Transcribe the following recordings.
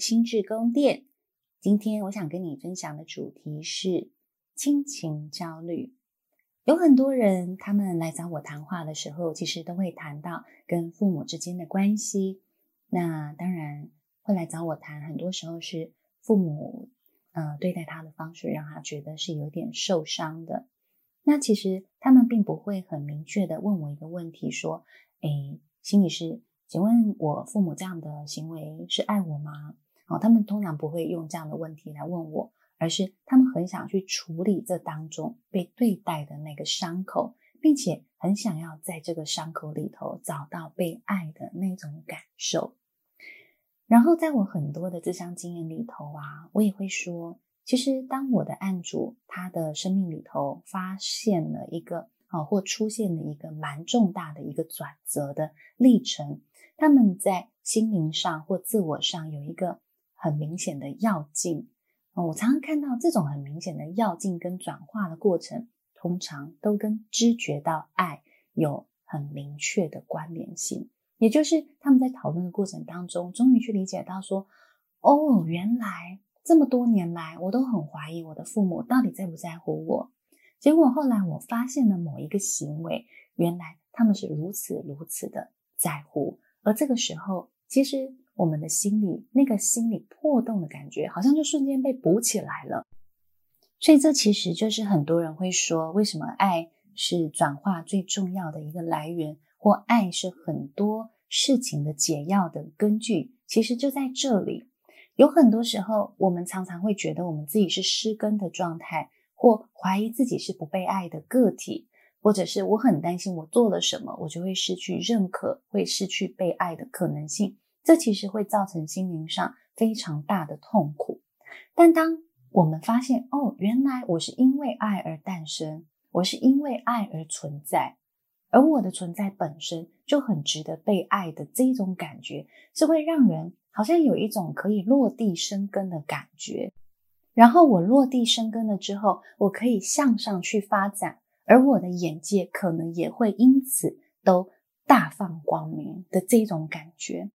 心智宫殿。今天我想跟你分享的主题是亲情焦虑。有很多人，他们来找我谈话的时候，其实都会谈到跟父母之间的关系。那当然会来找我谈，很多时候是父母呃对待他的方式，让他觉得是有点受伤的。那其实他们并不会很明确的问我一个问题，说：“诶，心理师。”请问我父母这样的行为是爱我吗？哦，他们通常不会用这样的问题来问我，而是他们很想去处理这当中被对待的那个伤口，并且很想要在这个伤口里头找到被爱的那种感受。然后在我很多的咨商经验里头啊，我也会说，其实当我的案主他的生命里头发现了一个啊，或出现了一个蛮重大的一个转折的历程。他们在心灵上或自我上有一个很明显的跃进。我常常看到这种很明显的跃进跟转化的过程，通常都跟知觉到爱有很明确的关联性。也就是他们在讨论的过程当中，终于去理解到说：“哦，原来这么多年来，我都很怀疑我的父母到底在不在乎我。结果后来我发现了某一个行为，原来他们是如此如此的在乎。”而这个时候，其实我们的心里那个心理破洞的感觉，好像就瞬间被补起来了。所以，这其实就是很多人会说，为什么爱是转化最重要的一个来源，或爱是很多事情的解药的根据，其实就在这里。有很多时候，我们常常会觉得我们自己是失根的状态，或怀疑自己是不被爱的个体。或者是我很担心，我做了什么，我就会失去认可，会失去被爱的可能性。这其实会造成心灵上非常大的痛苦。但当我们发现，哦，原来我是因为爱而诞生，我是因为爱而存在，而我的存在本身就很值得被爱的这种感觉，是会让人好像有一种可以落地生根的感觉。然后我落地生根了之后，我可以向上去发展。而我的眼界可能也会因此都大放光明的这种感觉。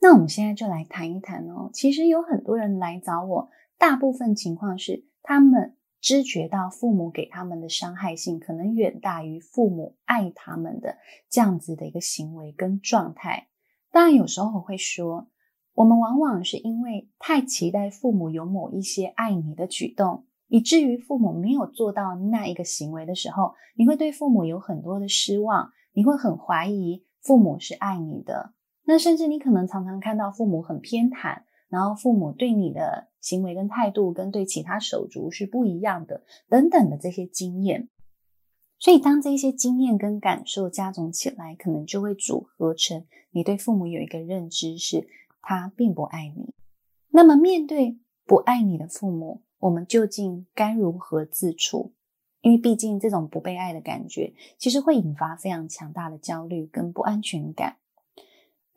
那我们现在就来谈一谈哦。其实有很多人来找我，大部分情况是他们知觉到父母给他们的伤害性可能远大于父母爱他们的这样子的一个行为跟状态。当然，有时候我会说，我们往往是因为太期待父母有某一些爱你的举动。以至于父母没有做到那一个行为的时候，你会对父母有很多的失望，你会很怀疑父母是爱你的。那甚至你可能常常看到父母很偏袒，然后父母对你的行为跟态度跟对其他手足是不一样的，等等的这些经验。所以当这些经验跟感受加总起来，可能就会组合成你对父母有一个认知是他并不爱你。那么面对不爱你的父母，我们究竟该如何自处？因为毕竟这种不被爱的感觉，其实会引发非常强大的焦虑跟不安全感。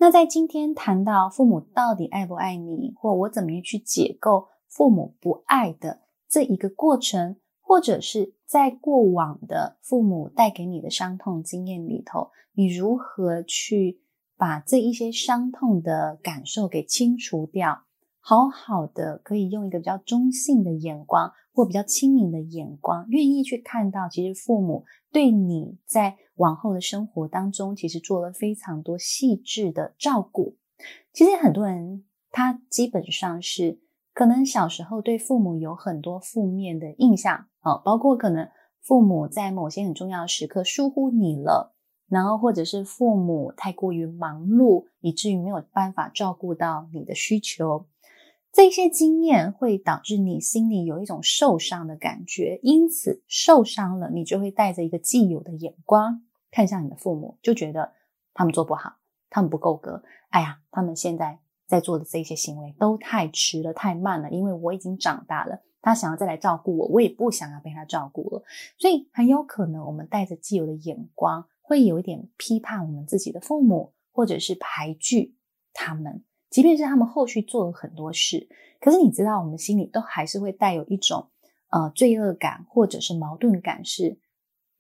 那在今天谈到父母到底爱不爱你，或我怎么样去解构父母不爱的这一个过程，或者是在过往的父母带给你的伤痛经验里头，你如何去把这一些伤痛的感受给清除掉？好好的，可以用一个比较中性的眼光，或比较亲民的眼光，愿意去看到，其实父母对你在往后的生活当中，其实做了非常多细致的照顾。其实很多人他基本上是可能小时候对父母有很多负面的印象，哦，包括可能父母在某些很重要的时刻疏忽你了，然后或者是父母太过于忙碌，以至于没有办法照顾到你的需求。这些经验会导致你心里有一种受伤的感觉，因此受伤了，你就会带着一个既有的眼光看向你的父母，就觉得他们做不好，他们不够格。哎呀，他们现在在做的这些行为都太迟了，太慢了，因为我已经长大了，他想要再来照顾我，我也不想要被他照顾了。所以很有可能我们带着既有的眼光，会有一点批判我们自己的父母，或者是排拒他们。即便是他们后续做了很多事，可是你知道，我们心里都还是会带有一种呃罪恶感或者是矛盾感，是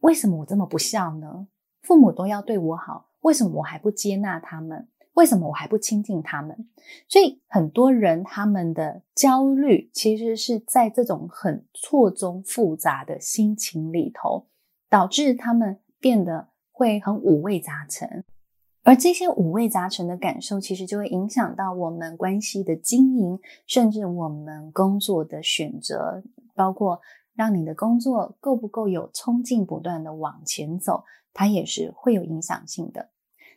为什么我这么不孝呢？父母都要对我好，为什么我还不接纳他们？为什么我还不亲近他们？所以很多人他们的焦虑其实是在这种很错综复杂的心情里头，导致他们变得会很五味杂陈。而这些五味杂陈的感受，其实就会影响到我们关系的经营，甚至我们工作的选择，包括让你的工作够不够有冲劲，不断的往前走，它也是会有影响性的。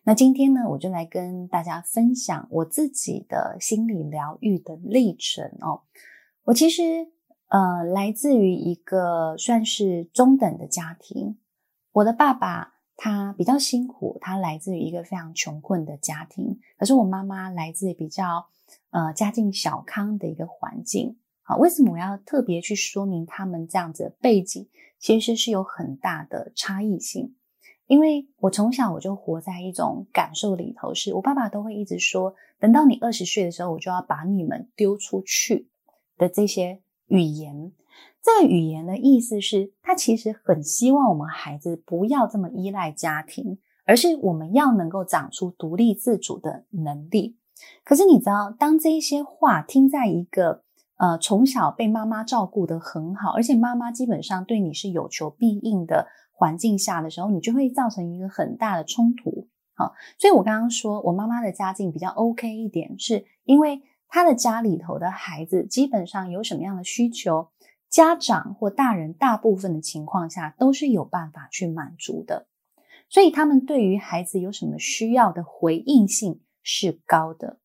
那今天呢，我就来跟大家分享我自己的心理疗愈的历程哦。我其实呃，来自于一个算是中等的家庭，我的爸爸。他比较辛苦，他来自于一个非常穷困的家庭。可是我妈妈来自比较呃家境小康的一个环境。好，为什么我要特别去说明他们这样子的背景？其实是有很大的差异性。因为我从小我就活在一种感受里头，是我爸爸都会一直说，等到你二十岁的时候，我就要把你们丢出去的这些语言。这个语言的意思是，他其实很希望我们孩子不要这么依赖家庭，而是我们要能够长出独立自主的能力。可是你知道，当这一些话听在一个呃从小被妈妈照顾得很好，而且妈妈基本上对你是有求必应的环境下的时候，你就会造成一个很大的冲突。好，所以我刚刚说我妈妈的家境比较 OK 一点，是因为她的家里头的孩子基本上有什么样的需求。家长或大人大部分的情况下都是有办法去满足的，所以他们对于孩子有什么需要的回应性是高的。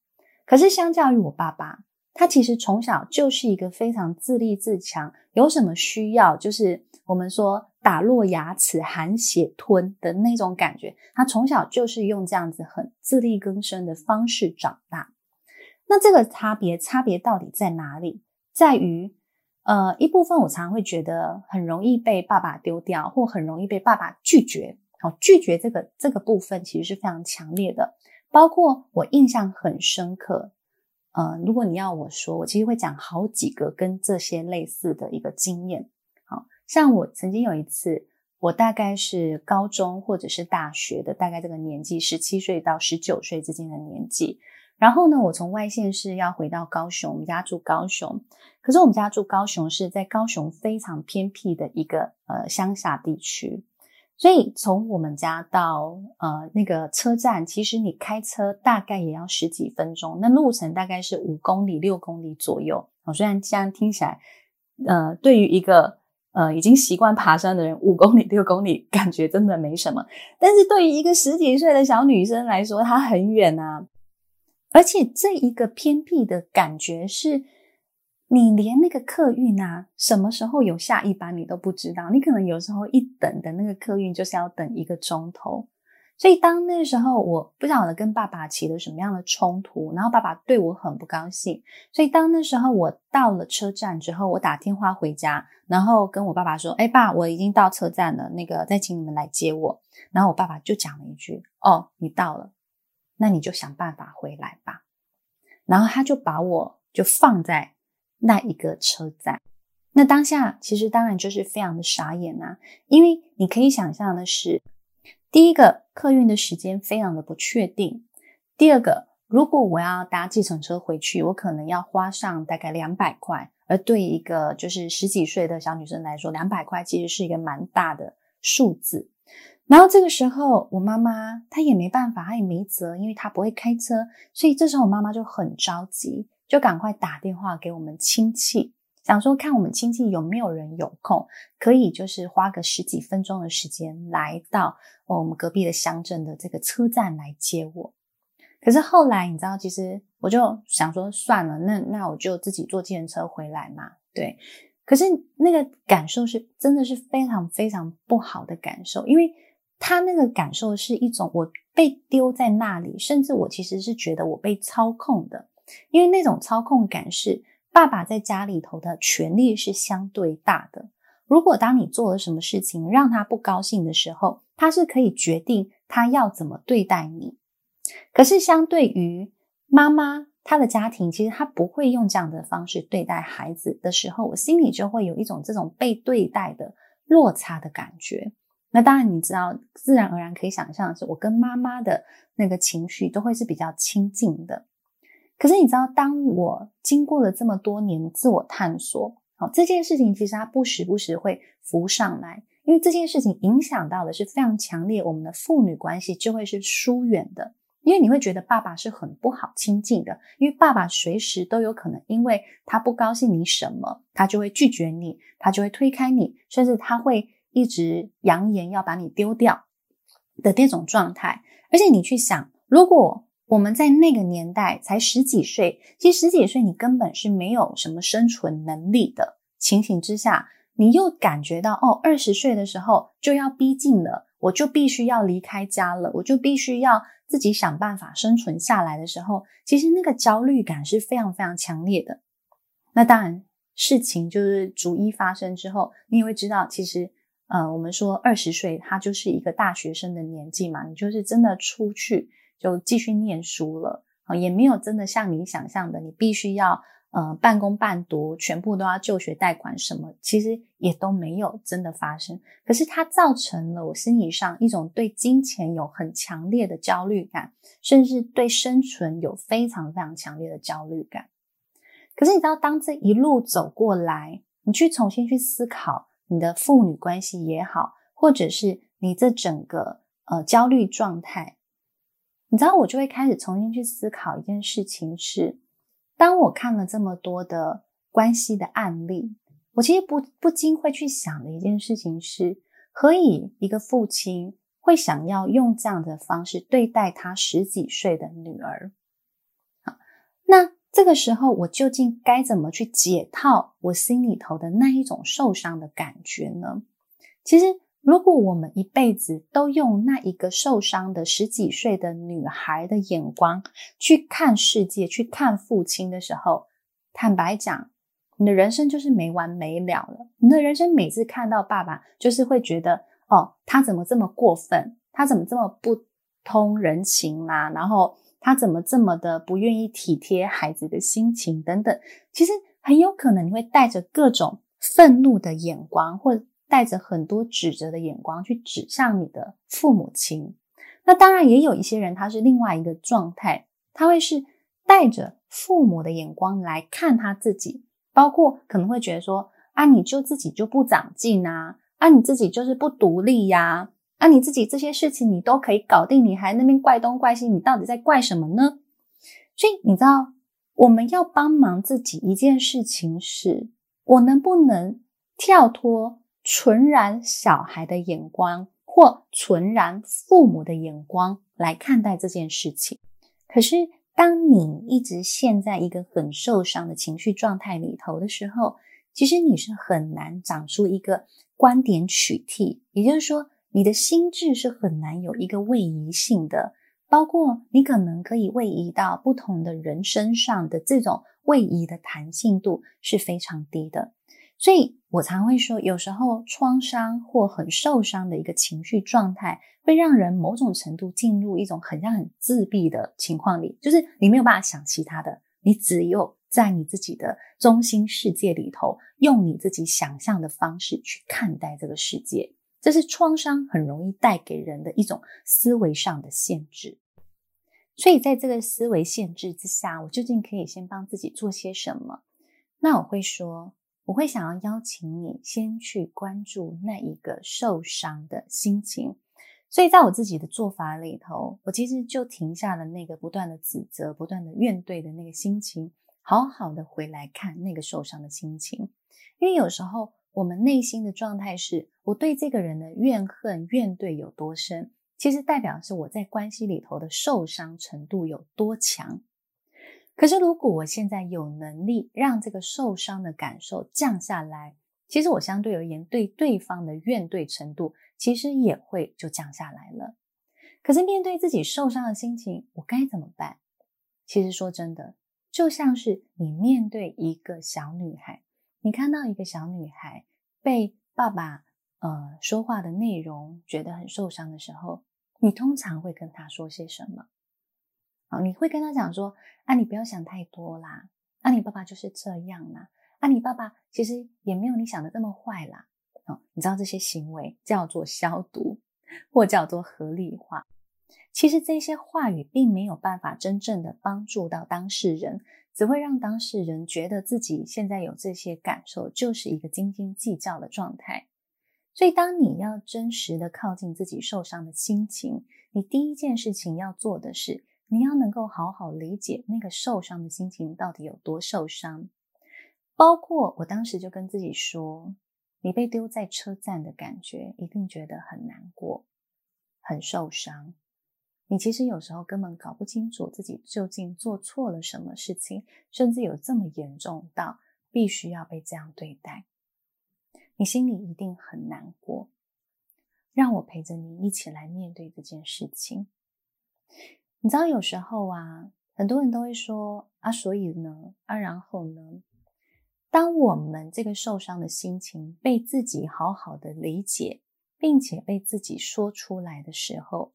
可是相较于我爸爸，他其实从小就是一个非常自立自强，有什么需要就是我们说打落牙齿含血吞的那种感觉。他从小就是用这样子很自力更生的方式长大。那这个差别差别到底在哪里？在于。呃，一部分我常常会觉得很容易被爸爸丢掉，或很容易被爸爸拒绝。好，拒绝这个这个部分其实是非常强烈的。包括我印象很深刻，呃，如果你要我说，我其实会讲好几个跟这些类似的一个经验。好，像我曾经有一次，我大概是高中或者是大学的，大概这个年纪，十七岁到十九岁之间的年纪。然后呢，我从外县市要回到高雄，我们家住高雄。可是我们家住高雄是在高雄非常偏僻的一个呃乡下地区，所以从我们家到呃那个车站，其实你开车大概也要十几分钟，那路程大概是五公里、六公里左右。哦，虽然这样听起来，呃，对于一个呃已经习惯爬山的人，五公里、六公里感觉真的没什么，但是对于一个十几岁的小女生来说，她很远啊。而且这一个偏僻的感觉是，你连那个客运啊，什么时候有下一班你都不知道。你可能有时候一等的那个客运就是要等一个钟头。所以当那时候我不晓得跟爸爸起了什么样的冲突，然后爸爸对我很不高兴。所以当那时候我到了车站之后，我打电话回家，然后跟我爸爸说：“哎，爸，我已经到车站了，那个再请你们来接我。”然后我爸爸就讲了一句：“哦，你到了。”那你就想办法回来吧。然后他就把我就放在那一个车站。那当下其实当然就是非常的傻眼啊，因为你可以想象的是，第一个客运的时间非常的不确定，第二个如果我要搭计程车回去，我可能要花上大概两百块，而对一个就是十几岁的小女生来说，两百块其实是一个蛮大的数字。然后这个时候，我妈妈她也没办法，她也没辙，因为她不会开车，所以这时候我妈妈就很着急，就赶快打电话给我们亲戚，想说看我们亲戚有没有人有空，可以就是花个十几分钟的时间来到我们隔壁的乡镇的这个车站来接我。可是后来你知道，其实我就想说算了，那那我就自己坐计程车回来嘛，对。可是那个感受是真的是非常非常不好的感受，因为。他那个感受是一种我被丢在那里，甚至我其实是觉得我被操控的，因为那种操控感是爸爸在家里头的权力是相对大的。如果当你做了什么事情让他不高兴的时候，他是可以决定他要怎么对待你。可是相对于妈妈，她的家庭其实她不会用这样的方式对待孩子的时候，我心里就会有一种这种被对待的落差的感觉。那当然，你知道，自然而然可以想象的是，我跟妈妈的那个情绪都会是比较亲近的。可是你知道，当我经过了这么多年的自我探索，好，这件事情其实它不时不时会浮上来，因为这件事情影响到的是非常强烈，我们的父女关系就会是疏远的。因为你会觉得爸爸是很不好亲近的，因为爸爸随时都有可能，因为他不高兴你什么，他就会拒绝你，他就会推开你，甚至他会。一直扬言要把你丢掉的那种状态，而且你去想，如果我们在那个年代才十几岁，其实十几岁你根本是没有什么生存能力的情形之下，你又感觉到哦，二十岁的时候就要逼近了，我就必须要离开家了，我就必须要自己想办法生存下来的时候，其实那个焦虑感是非常非常强烈的。那当然，事情就是逐一发生之后，你也会知道，其实。呃，我们说二十岁，他就是一个大学生的年纪嘛，你就是真的出去就继续念书了啊，也没有真的像你想象的，你必须要呃半工半读，全部都要就学贷款什么，其实也都没有真的发生。可是它造成了我心理上一种对金钱有很强烈的焦虑感，甚至对生存有非常非常强烈的焦虑感。可是你知道，当这一路走过来，你去重新去思考。你的父女关系也好，或者是你这整个呃焦虑状态，你知道，我就会开始重新去思考一件事情是：当我看了这么多的关系的案例，我其实不不禁会去想的一件事情是：何以一个父亲会想要用这样的方式对待他十几岁的女儿？好，那。这个时候，我究竟该怎么去解套我心里头的那一种受伤的感觉呢？其实，如果我们一辈子都用那一个受伤的十几岁的女孩的眼光去看世界、去看父亲的时候，坦白讲，你的人生就是没完没了了。你的人生每次看到爸爸，就是会觉得，哦，他怎么这么过分？他怎么这么不通人情啊？然后。他怎么这么的不愿意体贴孩子的心情等等？其实很有可能你会带着各种愤怒的眼光，或带着很多指责的眼光去指向你的父母亲。那当然也有一些人，他是另外一个状态，他会是带着父母的眼光来看他自己，包括可能会觉得说：啊，你就自己就不长进啊，啊，你自己就是不独立呀。啊你自己这些事情你都可以搞定，你还那边怪东怪西，你到底在怪什么呢？所以你知道，我们要帮忙自己一件事情是，我能不能跳脱纯然小孩的眼光或纯然父母的眼光来看待这件事情？可是，当你一直陷在一个很受伤的情绪状态里头的时候，其实你是很难长出一个观点取替，也就是说。你的心智是很难有一个位移性的，包括你可能可以位移到不同的人身上的这种位移的弹性度是非常低的。所以我常会说，有时候创伤或很受伤的一个情绪状态，会让人某种程度进入一种很像很自闭的情况里，就是你没有办法想其他的，你只有在你自己的中心世界里头，用你自己想象的方式去看待这个世界。这是创伤很容易带给人的一种思维上的限制，所以在这个思维限制之下，我究竟可以先帮自己做些什么？那我会说，我会想要邀请你先去关注那一个受伤的心情。所以在我自己的做法里头，我其实就停下了那个不断的指责、不断的怨怼的那个心情，好好的回来看那个受伤的心情，因为有时候。我们内心的状态是，我对这个人的怨恨、怨怼有多深，其实代表是我在关系里头的受伤程度有多强。可是，如果我现在有能力让这个受伤的感受降下来，其实我相对而言对对方的怨怼程度，其实也会就降下来了。可是，面对自己受伤的心情，我该怎么办？其实说真的，就像是你面对一个小女孩。你看到一个小女孩被爸爸呃说话的内容觉得很受伤的时候，你通常会跟她说些什么？啊，你会跟她讲说：“啊，你不要想太多啦，啊，你爸爸就是这样啦，啊，你爸爸其实也没有你想的这么坏啦。”哦，你知道这些行为叫做消毒，或叫做合理化。其实这些话语并没有办法真正的帮助到当事人，只会让当事人觉得自己现在有这些感受，就是一个斤斤计较的状态。所以，当你要真实的靠近自己受伤的心情，你第一件事情要做的是，你要能够好好理解那个受伤的心情到底有多受伤。包括我当时就跟自己说，你被丢在车站的感觉，一定觉得很难过，很受伤。你其实有时候根本搞不清楚自己究竟做错了什么事情，甚至有这么严重到必须要被这样对待。你心里一定很难过，让我陪着你一起来面对这件事情。你知道，有时候啊，很多人都会说啊，所以呢，啊，然后呢，当我们这个受伤的心情被自己好好的理解，并且被自己说出来的时候，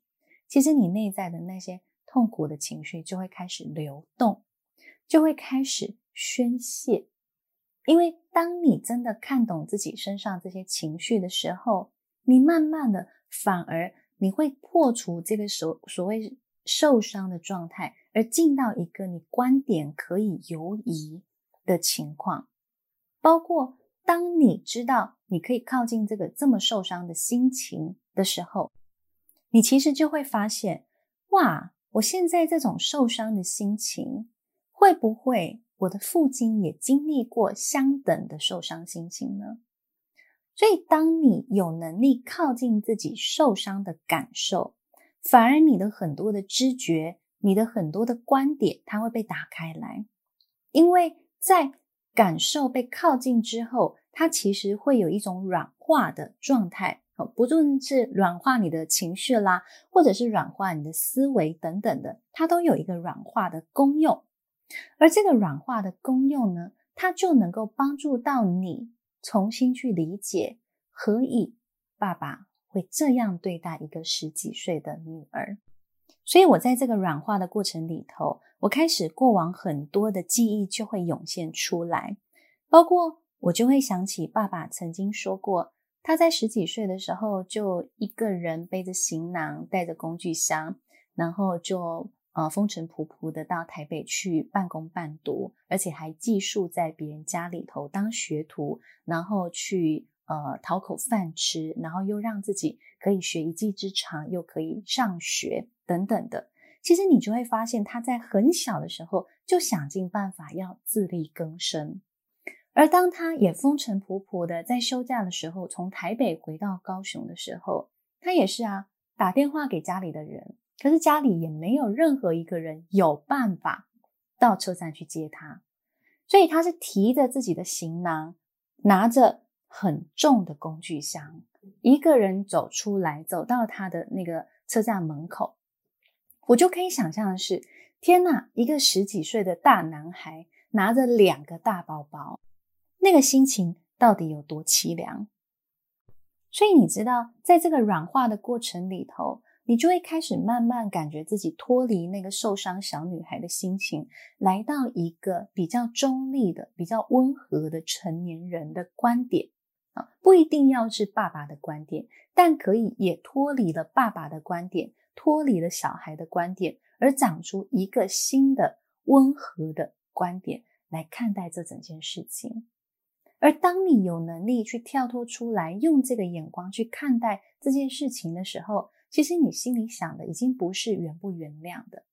其实你内在的那些痛苦的情绪就会开始流动，就会开始宣泄。因为当你真的看懂自己身上这些情绪的时候，你慢慢的反而你会破除这个所所谓受伤的状态，而进到一个你观点可以游移的情况。包括当你知道你可以靠近这个这么受伤的心情的时候，你其实就会发现，哇，我现在这种受伤的心情会不会？我的父亲也经历过相等的受伤心情呢，所以当你有能力靠近自己受伤的感受，反而你的很多的知觉，你的很多的观点，它会被打开来，因为在感受被靠近之后，它其实会有一种软化的状态，不论是软化你的情绪啦，或者是软化你的思维等等的，它都有一个软化的功用。而这个软化的功用呢，它就能够帮助到你重新去理解，何以爸爸会这样对待一个十几岁的女儿。所以我在这个软化的过程里头，我开始过往很多的记忆就会涌现出来，包括我就会想起爸爸曾经说过，他在十几岁的时候就一个人背着行囊，带着工具箱，然后就。呃，风尘仆仆的到台北去半工半读，而且还寄宿在别人家里头当学徒，然后去呃讨口饭吃，然后又让自己可以学一技之长，又可以上学等等的。其实你就会发现，他在很小的时候就想尽办法要自力更生。而当他也风尘仆仆的在休假的时候，从台北回到高雄的时候，他也是啊，打电话给家里的人。可是家里也没有任何一个人有办法到车站去接他，所以他是提着自己的行囊，拿着很重的工具箱，一个人走出来，走到他的那个车站门口。我就可以想象的是，天哪，一个十几岁的大男孩拿着两个大包包，那个心情到底有多凄凉？所以你知道，在这个软化的过程里头。你就会开始慢慢感觉自己脱离那个受伤小女孩的心情，来到一个比较中立的、比较温和的成年人的观点啊，不一定要是爸爸的观点，但可以也脱离了爸爸的观点，脱离了小孩的观点，而长出一个新的温和的观点来看待这整件事情。而当你有能力去跳脱出来，用这个眼光去看待这件事情的时候，其实你心里想的已经不是原不原谅的，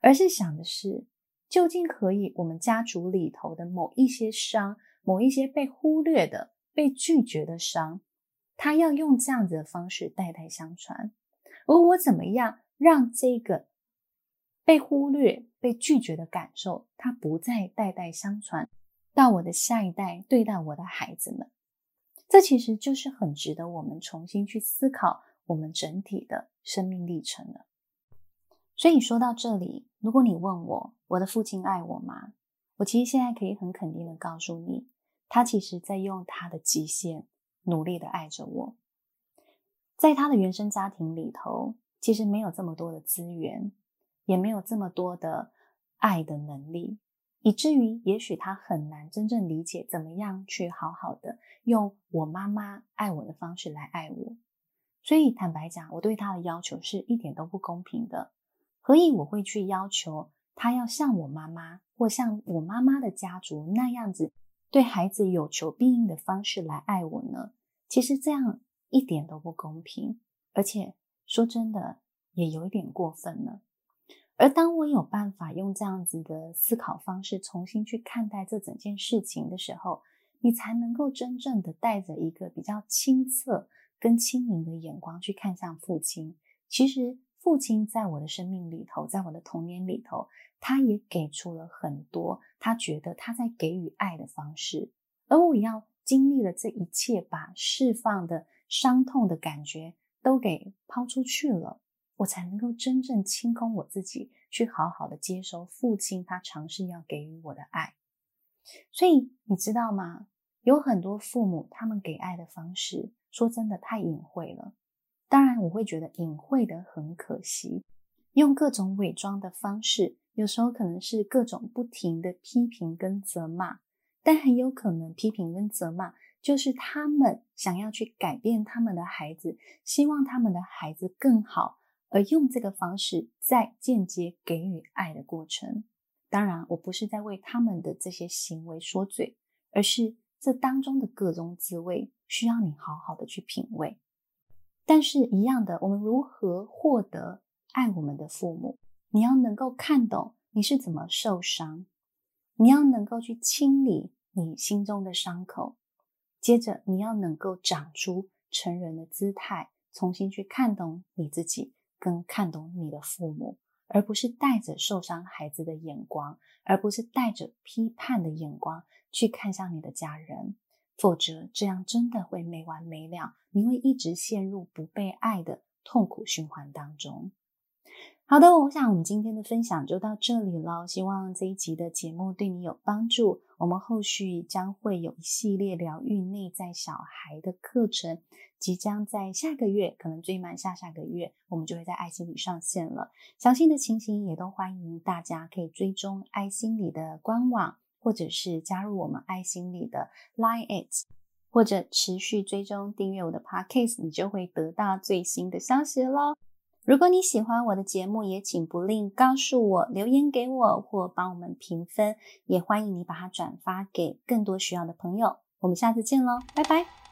而是想的是，究竟可以我们家族里头的某一些伤，某一些被忽略的、被拒绝的伤，他要用这样子的方式代代相传。而我怎么样让这个被忽略、被拒绝的感受，它不再代代相传到我的下一代，对待我的孩子们？这其实就是很值得我们重新去思考。我们整体的生命历程了。所以说到这里，如果你问我，我的父亲爱我吗？我其实现在可以很肯定的告诉你，他其实在用他的极限努力的爱着我。在他的原生家庭里头，其实没有这么多的资源，也没有这么多的爱的能力，以至于也许他很难真正理解怎么样去好好的用我妈妈爱我的方式来爱我。所以坦白讲，我对他的要求是一点都不公平的。何以我会去要求他要像我妈妈或像我妈妈的家族那样子对孩子有求必应的方式来爱我呢？其实这样一点都不公平，而且说真的也有一点过分了。而当我有办法用这样子的思考方式重新去看待这整件事情的时候，你才能够真正的带着一个比较清澈跟清明的眼光去看向父亲。其实父亲在我的生命里头，在我的童年里头，他也给出了很多他觉得他在给予爱的方式，而我要经历了这一切，把释放的伤痛的感觉都给抛出去了。我才能够真正清空我自己，去好好的接收父亲他尝试要给予我的爱。所以你知道吗？有很多父母他们给爱的方式，说真的太隐晦了。当然，我会觉得隐晦的很可惜，用各种伪装的方式，有时候可能是各种不停的批评跟责骂，但很有可能批评跟责骂就是他们想要去改变他们的孩子，希望他们的孩子更好。而用这个方式在间接给予爱的过程，当然，我不是在为他们的这些行为说嘴，而是这当中的各种滋味需要你好好的去品味。但是，一样的，我们如何获得爱我们的父母？你要能够看懂你是怎么受伤，你要能够去清理你心中的伤口，接着你要能够长出成人的姿态，重新去看懂你自己。更看懂你的父母，而不是带着受伤孩子的眼光，而不是带着批判的眼光去看向你的家人，否则这样真的会没完没了，你会一直陷入不被爱的痛苦循环当中。好的，我想我们今天的分享就到这里了。希望这一集的节目对你有帮助。我们后续将会有一系列疗愈内在小孩的课程，即将在下个月，可能最慢下下个月，我们就会在爱心里上线了。详细的情形也都欢迎大家可以追踪爱心里的官网，或者是加入我们爱心里的 Line@，It，或者持续追踪订阅我的 Podcast，你就会得到最新的消息喽。如果你喜欢我的节目，也请不吝告诉我，留言给我，或帮我们评分，也欢迎你把它转发给更多需要的朋友。我们下次见喽，拜拜。